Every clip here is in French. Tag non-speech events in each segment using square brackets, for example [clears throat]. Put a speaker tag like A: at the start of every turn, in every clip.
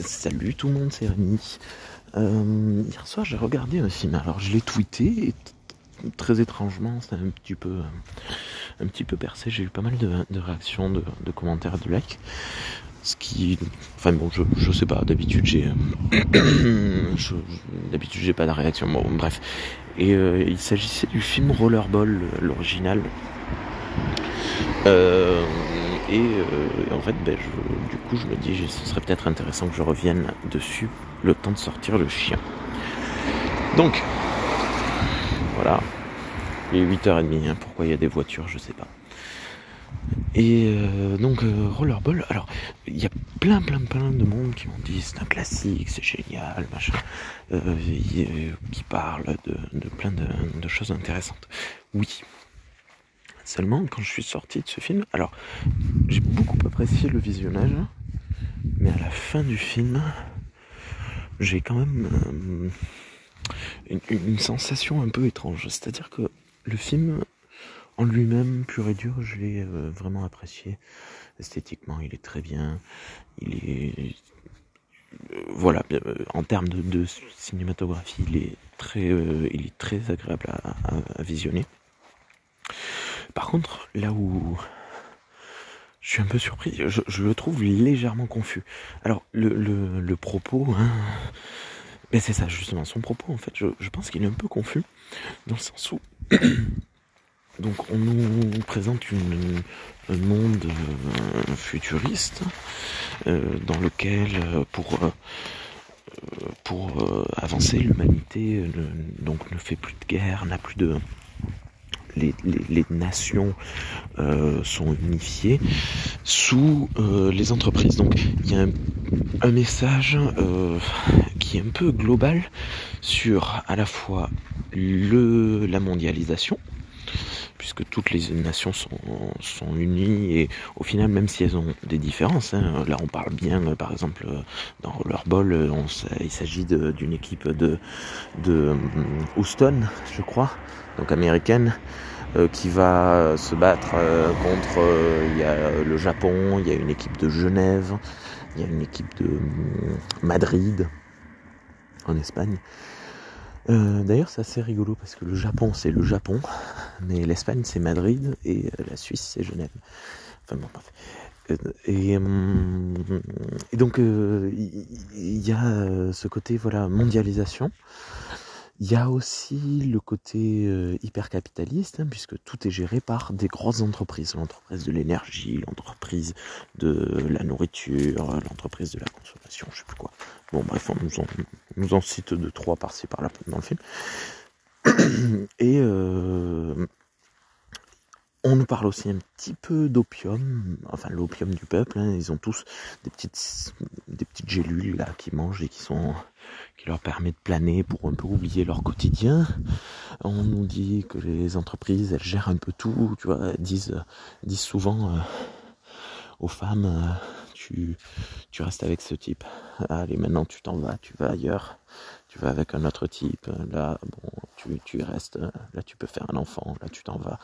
A: Salut tout le monde, c'est Rémi. Euh, hier soir, j'ai regardé un film. Alors, je l'ai tweeté et très étrangement, c'est un petit peu, un petit peu percé. J'ai eu pas mal de, réactions, de, commentaires, de likes. Ce qui, enfin bon, je, sais pas. D'habitude, j'ai, [coughs] d'habitude, j'ai pas de réaction. Bon, bref. Et euh, il s'agissait du film Rollerball, l'original. Euh, et euh, en fait, ben, du coup, je me dis, ce serait peut-être intéressant que je revienne dessus le temps de sortir le chien. Donc, voilà. Il est 8h30, hein, pourquoi il y a des voitures, je sais pas. Et euh, donc Rollerball, alors il y a plein plein plein de monde qui m'ont dit c'est un classique, c'est génial, machin, qui parle de, plein de, choses intéressantes. Oui, Seulement, quand je suis sorti de ce film, alors j'ai beaucoup apprécié le visionnage, mais à la fin du film, j'ai quand même euh, une, sensation un peu étrange. C'est-à-dire que le film, en lui-même, pur et dur, je l'ai euh, vraiment apprécié. Esthétiquement, il est très bien. Il est. Euh, voilà, en termes de, cinématographie, il est très, il est très agréable à visionner. Par contre, là où je suis un peu surpris, je, le trouve légèrement confus. Alors, le, propos, hein, mais c'est ça justement, son propos en fait, je, pense qu'il est un peu confus, dans le sens où [coughs] donc on nous présente un monde euh, futuriste euh, dans lequel euh, pour avancer l'humanité ne fait plus de guerre, n'a plus de les, nations euh, sont unifiées sous euh, les entreprises. Donc il y a un, message euh, qui est un peu global sur à la fois le, la mondialisation, puisque toutes les nations sont, sont, unies et au final, même si elles ont des différences, hein, là on parle bien, par exemple, dans Rollerball, on, il s'agit d'une équipe de, de Houston, je crois, donc américaine, euh, qui va se battre euh, contre euh, il y a le Japon, il y a une équipe de Genève, il y a une équipe de Madrid en Espagne. D'ailleurs, c'est assez rigolo parce que le Japon, c'est le Japon, mais l'Espagne, c'est Madrid et la Suisse, c'est Genève. Enfin bon, bref. Et, et, donc, il y, a ce côté voilà mondialisation. Il y a aussi le côté euh, hyper capitaliste, hein, puisque tout est géré par des grosses entreprises. L'entreprise de l'énergie, l'entreprise de la nourriture, l'entreprise de la consommation, je sais plus quoi. Bon bref, on nous en cite deux, trois par-ci par-là dans le film. [coughs] Et euh, on nous parle aussi un petit peu d'opium, enfin l'opium du peuple. Hein. Ils ont tous des petites, des petites gélules là qui mangent et qui sont, qui leur permet de planer pour un peu oublier leur quotidien. On nous dit que les entreprises elles gèrent un peu tout, tu vois, disent, disent souvent euh, aux femmes, euh, tu, tu restes avec ce type. Allez, maintenant tu t'en vas, tu vas ailleurs tu vas avec un autre type, là, bon, tu, tu restes, là, tu peux faire un enfant, là, tu t'en vas.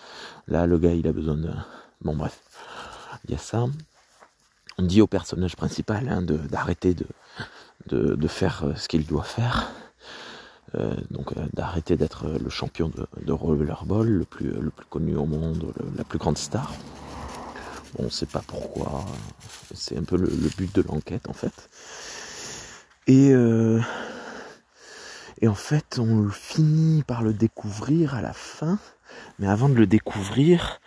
A: Là, le gars, il a besoin de. Bon, bref, il y a ça. On dit au personnage principal hein, d'arrêter de, de, de, faire euh, ce qu'il doit faire. Euh, donc euh, d'arrêter d'être le champion de, de rollerball, le plus, le plus connu au monde, la plus grande star. Bon, on ne sait pas pourquoi. C'est un peu le, but de l'enquête en fait. Et euh, et en fait, on finit par le découvrir à la fin. Mais avant de le découvrir,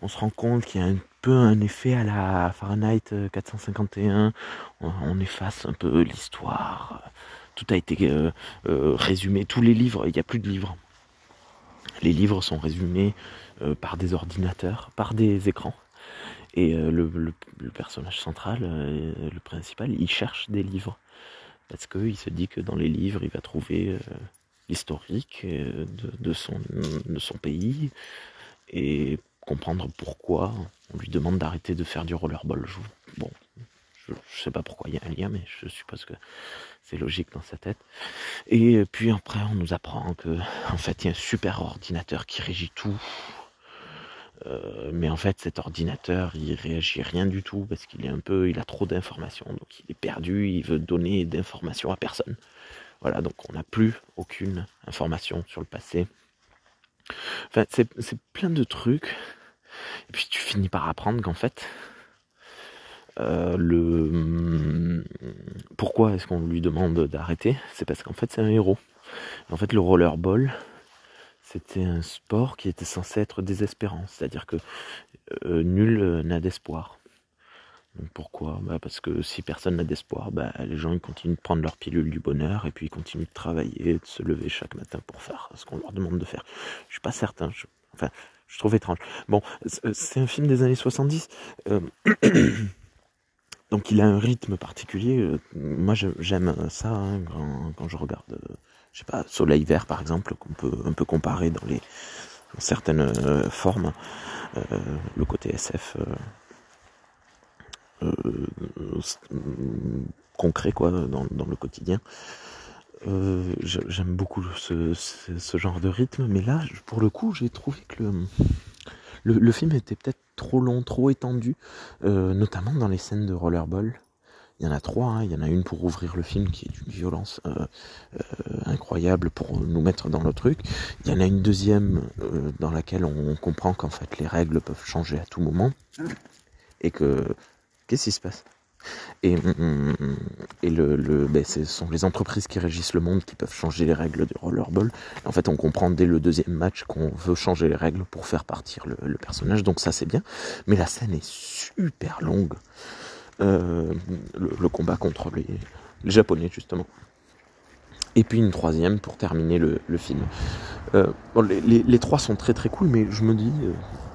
A: on se rend compte qu'il y a un peu un effet à la Fahrenheit 451. On, efface un peu l'histoire. Tout a été euh, euh, résumé. Tous les livres, il n'y a plus de livres. Les livres sont résumés euh, par des ordinateurs, par des écrans. Et le, personnage central, le principal, il cherche des livres parce qu'il se dit que dans les livres, il va trouver euh, l'historique euh, de, son, pays et comprendre pourquoi on lui demande d'arrêter de faire du rollerball. bon, je, sais pas pourquoi il y a un lien, mais je suppose que c'est logique dans sa tête. Et puis après, on nous apprend que en fait, il y a un super ordinateur qui régit tout. Euh, mais en fait, cet ordinateur, il réagit rien du tout parce qu'il est un peu, il a trop d'informations, donc il est perdu, il veut donner d'informations à personne. Voilà, donc on n'a plus aucune information sur le passé. Enfin, c'est plein de trucs. Et puis tu finis par apprendre qu'en fait, euh, le pourquoi est-ce qu'on lui demande d'arrêter? C'est parce qu'en fait c'est un héros. En fait, le rollerball, c'était un sport qui était censé être désespérant, c'est-à-dire que euh, nul n'a d'espoir. pourquoi? Bah Parce que si personne n'a d'espoir, bah, les gens ils continuent de prendre leur pilule du bonheur et puis ils continuent de travailler, de se lever chaque matin pour faire ce qu'on leur demande de faire. Je suis pas certain. enfin, je trouve étrange. Bon, c'est un film des années 70. Euh, [coughs] donc il a un rythme particulier. Euh, moi j'aime ça hein, quand, je regarde, euh, je sais pas, Soleil Vert par exemple, qu'on peut un peu comparer dans les certaines formes, le côté SF concret quoi dans, le quotidien. Euh, j'aime beaucoup ce, genre de rythme, mais là, pour le coup, j'ai trouvé que le, le, film était peut-être trop long, trop étendu, euh, notamment dans les scènes de rollerball. Il y en a trois, hein. il y en a une pour ouvrir le film qui est d'une violence euh, incroyable pour nous mettre dans le truc. Il y en a une deuxième dans laquelle on comprend qu'en fait les règles peuvent changer à tout moment et que qu'est-ce qui se passe? Et, mm, mm, et le, le ben, ce sont les entreprises qui régissent le monde qui peuvent changer les règles du rollerball. En fait, on comprend dès le deuxième match qu'on veut changer les règles pour faire partir le, personnage, donc ça c'est bien. Mais la scène est super longue. Euh, le, combat contre les, Japonais, justement. Et puis une troisième pour terminer le, film. Euh, les, trois sont très très cool, mais je me dis euh,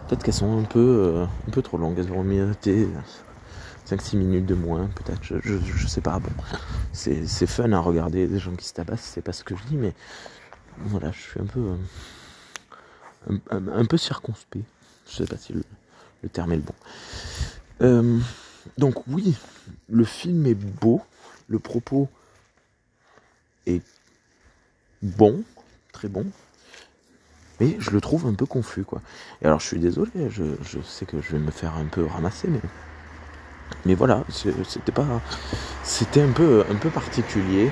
A: peut-être qu'elles sont un peu, un peu trop longues. Elles auraient mérité 5-6 minutes de moins, peut-être, je, je, sais pas. Bon, c'est, fun à regarder des gens qui se tabassent, c'est pas ce que je dis, mais voilà, je suis un peu. un, peu circonspect. Je sais pas si le, terme est le bon. Donc, oui, le film est beau, le propos est bon, très bon, mais je le trouve un peu confus, quoi. Et alors, je suis désolé, je, sais que je vais me faire un peu ramasser, mais mais voilà, c'était pas, c'était un peu, un peu particulier.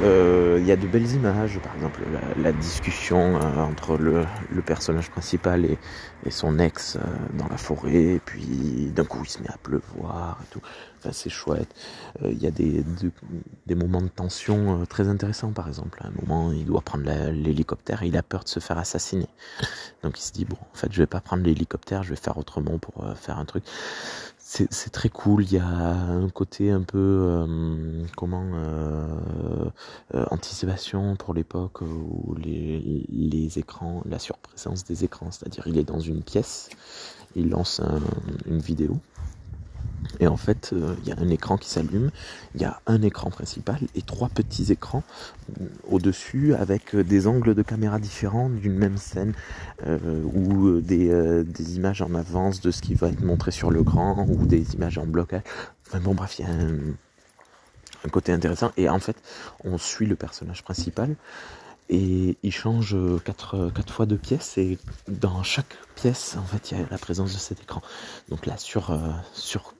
A: Euh, il y a de belles images, par exemple la, discussion euh, entre le, personnage principal et, son ex euh, dans la forêt, et puis d'un coup il se met à pleuvoir et tout. Enfin, c'est chouette. Il y a des, des moments de tension très intéressants, par exemple. À un moment, il doit prendre l'hélicoptère et il a peur de se faire assassiner. Donc il se dit bon, en fait, je vais pas prendre l'hélicoptère, je vais faire autrement pour faire un truc c'est très cool. Il y a un côté un peu euh, comment euh, euh, anticipation pour l'époque où les, les écrans, la surprésence des écrans, c'est-à-dire il est dans une pièce, il lance une vidéo et en fait, euh, il y a un écran qui s'allume, il y a un écran principal et trois petits écrans euh, au-dessus avec euh, des angles de caméra différents d'une même scène ou des, images en avance de ce qui va être montré sur le grand ou des images en blocage. Enfin bon bref, il y a un côté intéressant. Et en fait, on suit le personnage principal et il change quatre, quatre fois de pièce et dans chaque pièce en fait il y a la présence de cet écran. Donc la sur euh,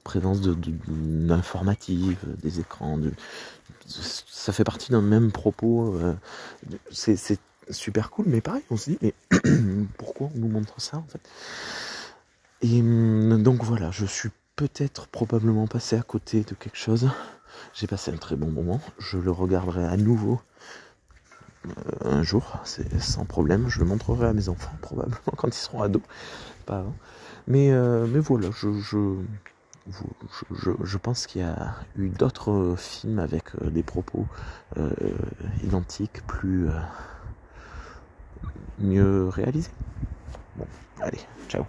A: présence de, d'informative des écrans ça fait partie d'un même propos euh, c'est, super cool mais pareil on se dit mais [clears throat] pourquoi on nous montre ça en fait? Et hum, donc voilà je suis peut-être probablement passé à côté de quelque chose. J'ai passé un très bon moment je le regarderai à nouveau. euh, un jour, c'est sans problème. Je le montrerai à mes enfants [laughs] probablement quand ils seront ados, pas avant. Mais, euh, mais voilà, je, pense qu'il y a eu d'autres films avec euh, des propos identiques, plus mieux réalisés. Bon, allez, ciao.